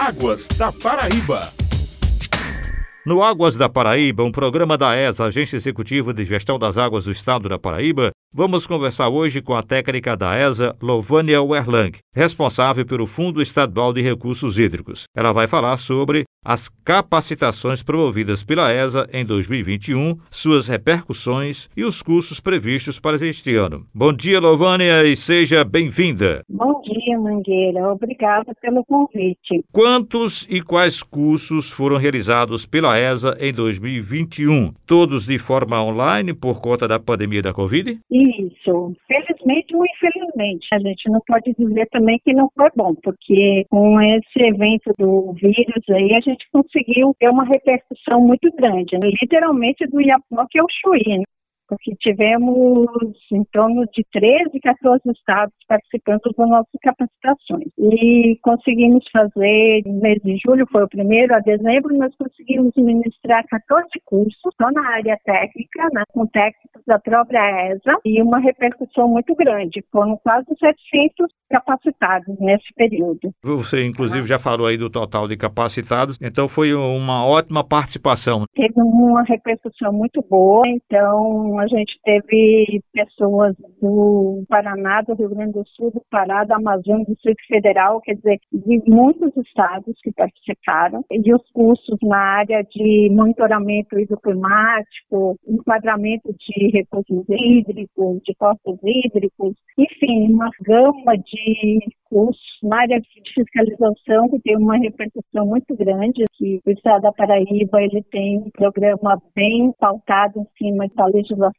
Águas da Paraíba. No Águas da Paraíba, um programa da ESA, Agência Executiva de Gestão das Águas do Estado da Paraíba, vamos conversar hoje com a técnica da ESA, Lovânia Werlang, responsável pelo Fundo Estadual de Recursos Hídricos. Ela vai falar sobre as capacitações promovidas pela ESA em 2021, suas repercussões e os cursos previstos para este ano. Bom dia, Lovânia, e seja bem-vinda. Bom dia, Mangueira. Obrigada pelo convite. Quantos e quais cursos foram realizados pela ESA em 2021? Todos de forma online por conta da pandemia da Covid? Isso. Felizmente ou infelizmente. A gente não pode dizer também que não foi bom, porque com esse evento do vírus aí, a gente conseguiu ter uma repercussão muito grande, né? literalmente do Iapoque ao Chuí. Né? Porque tivemos em torno de 13, 14 estados participando das nossas capacitações. E conseguimos fazer, no mês de julho foi o primeiro, a dezembro nós conseguimos ministrar 14 cursos, só na área técnica, né, com técnicos da própria ESA, e uma repercussão muito grande. Foram quase 700 capacitados nesse período. Você, inclusive, já falou aí do total de capacitados, então foi uma ótima participação. Teve uma repercussão muito boa, então a gente teve pessoas do Paraná, do Rio Grande do Sul, do Pará, da Amazônia, do Distrito Federal, quer dizer, de muitos estados que participaram, e os cursos na área de monitoramento hidroclimático, enquadramento de recursos hídricos, de costos hídricos, enfim, uma gama de cursos na área de fiscalização que tem uma repercussão muito grande, que o Estado da Paraíba ele tem um programa bem pautado em cima da legislação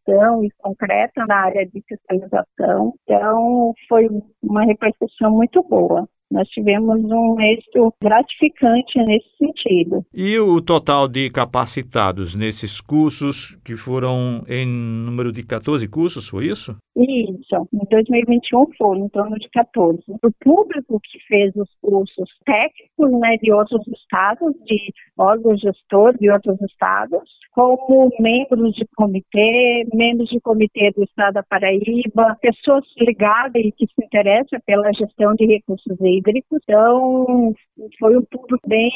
e concreta na área de fiscalização. Então, foi uma repercussão muito boa. Nós tivemos um êxito gratificante nesse sentido. E o total de capacitados nesses cursos, que foram em número de 14 cursos, foi isso? Isso. Em 2021 foram em torno de 14. O público que fez os cursos técnicos né, de outros estados, de órgãos gestores de outros estados, como membros de comitê, membros de comitê do Estado da Paraíba, pessoas ligadas e que se interessam pela gestão de recursos hídricos. Então, foi um público bem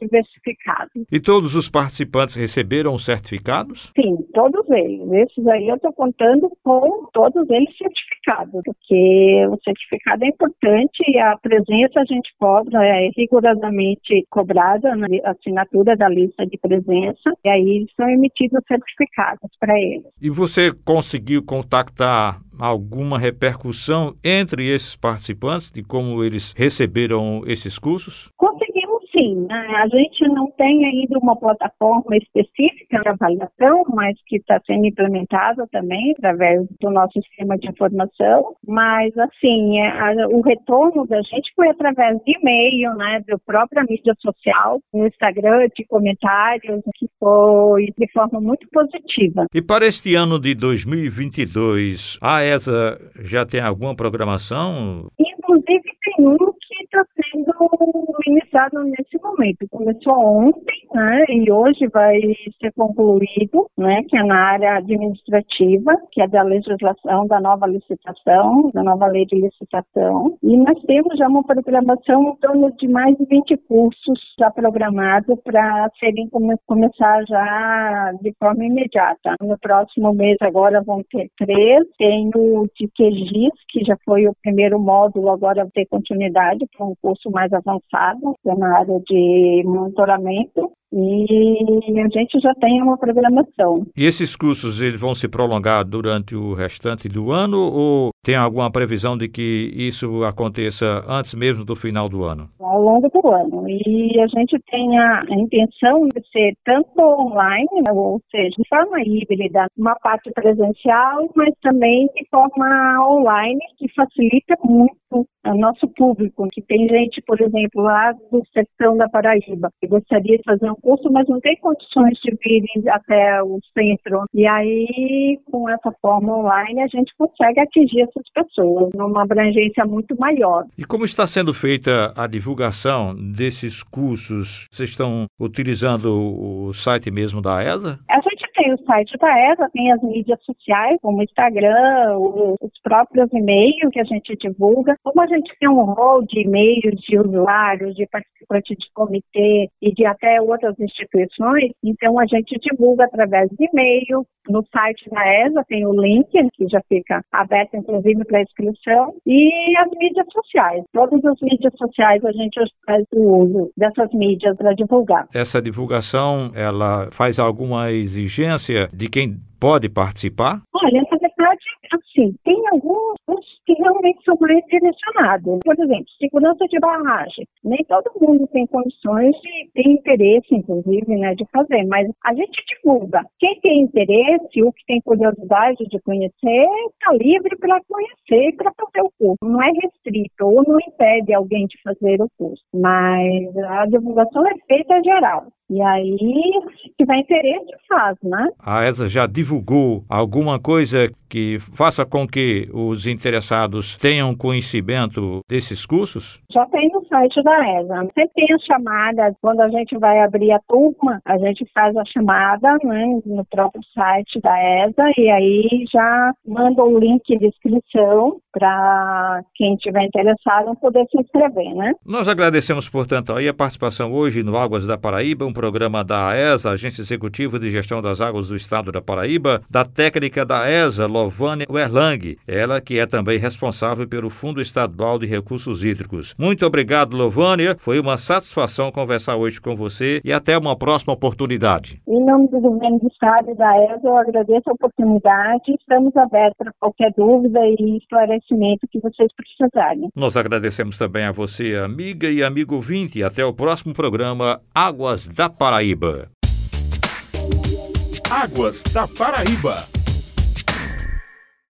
diversificado. E todos os participantes receberam certificados? Sim, todos eles. Esses aí eu estou contando com todos eles certificados, porque o certificado é importante e a presença a gente cobra, é rigorosamente cobrada na assinatura da lista de presença, e aí são emitidos certificados para eles. E você conseguiu contactar alguma repercussão entre esses participantes de como eles receberam esses cursos? Conseguimos sim. Né? A gente não tem ainda uma plataforma específica de avaliação, mas que está sendo implementada também através do nosso sistema de informação. Mas, assim, é, a, o retorno da gente foi através de e-mail, né, da própria mídia social, no Instagram, de comentários, que foi de forma muito positiva. E para este ano de 2022, a ESA já tem alguma programação? Inclusive, tem um sendo iniciado nesse momento. Começou ontem, né, e hoje vai ser concluído, né, que é na área administrativa, que é da legislação da nova licitação, da nova lei de licitação. E nós temos já uma programação em torno de mais de 20 cursos já programados para serem come, começar já de forma imediata. No próximo mês agora vão ter três. Tem o de QGIS, que já foi o primeiro módulo, agora vai ter continuidade para um curso mais avançado, que é na área de monitoramento e a gente já tem uma programação. E esses cursos eles vão se prolongar durante o restante do ano ou tem alguma previsão de que isso aconteça antes mesmo do final do ano? Ao longo do ano. E a gente tem a, intenção de ser tanto online, né, ou seja, de forma híbrida, uma parte presencial, mas também de forma online, que facilita muito o nosso público, que tem gente, por exemplo, lá do Sertão da Paraíba, que gostaria de fazer um curso, mas não tem condições de vir até o centro. E aí, com essa forma online, a gente consegue atingir essas pessoas numa abrangência muito maior. E como está sendo feita a divulgação desses cursos? Vocês estão utilizando o site mesmo da ESA? Gente o site da ESA, tem as mídias sociais, como o Instagram, os próprios e-mails que a gente divulga. Como a gente tem um rol de e-mails de usuários, de participantes de comitê e de até outras instituições, então a gente divulga através de e-mail, no site da ESA tem o link, que já fica aberto, inclusive, para inscrição, e as mídias sociais. Todas as mídias sociais a gente faz o uso dessas mídias para divulgar. Essa divulgação, ela faz alguma exigência de quem pode participar? Olha, na verdade, assim, tem alguns que realmente são mais direcionados. Por exemplo, segurança de barragem. Nem todo mundo tem condições e tem interesse, inclusive, né, de fazer, mas a gente divulga. Quem tem interesse ou que tem curiosidade de conhecer, está livre para conhecer e para fazer o curso. Não é restrito ou não impede alguém de fazer o curso, mas a divulgação é feita geral. E aí, se tiver interesse, faz, né? A ESA já divulgou alguma coisa que faça com que os interessados tenham conhecimento desses cursos? Já tem no site da ESA. Sempre tem as chamadas, quando a gente vai abrir a turma, a gente faz a chamada né, no próprio site da ESA e aí já manda o link de inscrição para quem tiver interessado poder se inscrever, né? Nós agradecemos, portanto, aí a participação hoje no Águas da Paraíba, um programa da AESA, Agência Executiva de Gestão das Águas do Estado da Paraíba, da técnica da ESA, Lovânia Werlang, ela que é também responsável pelo Fundo Estadual de Recursos Hídricos. Muito obrigado, Lovânia. Foi uma satisfação conversar hoje com você e até uma próxima oportunidade. Em nome do governo do Estado e da ESA, eu agradeço a oportunidade. Estamos abertos para qualquer dúvida e esclarecimento que vocês precisarem. Nós agradecemos também a você, amiga e amigo ouvinte. Até o próximo programa Águas da Paraíba. Águas da Paraíba.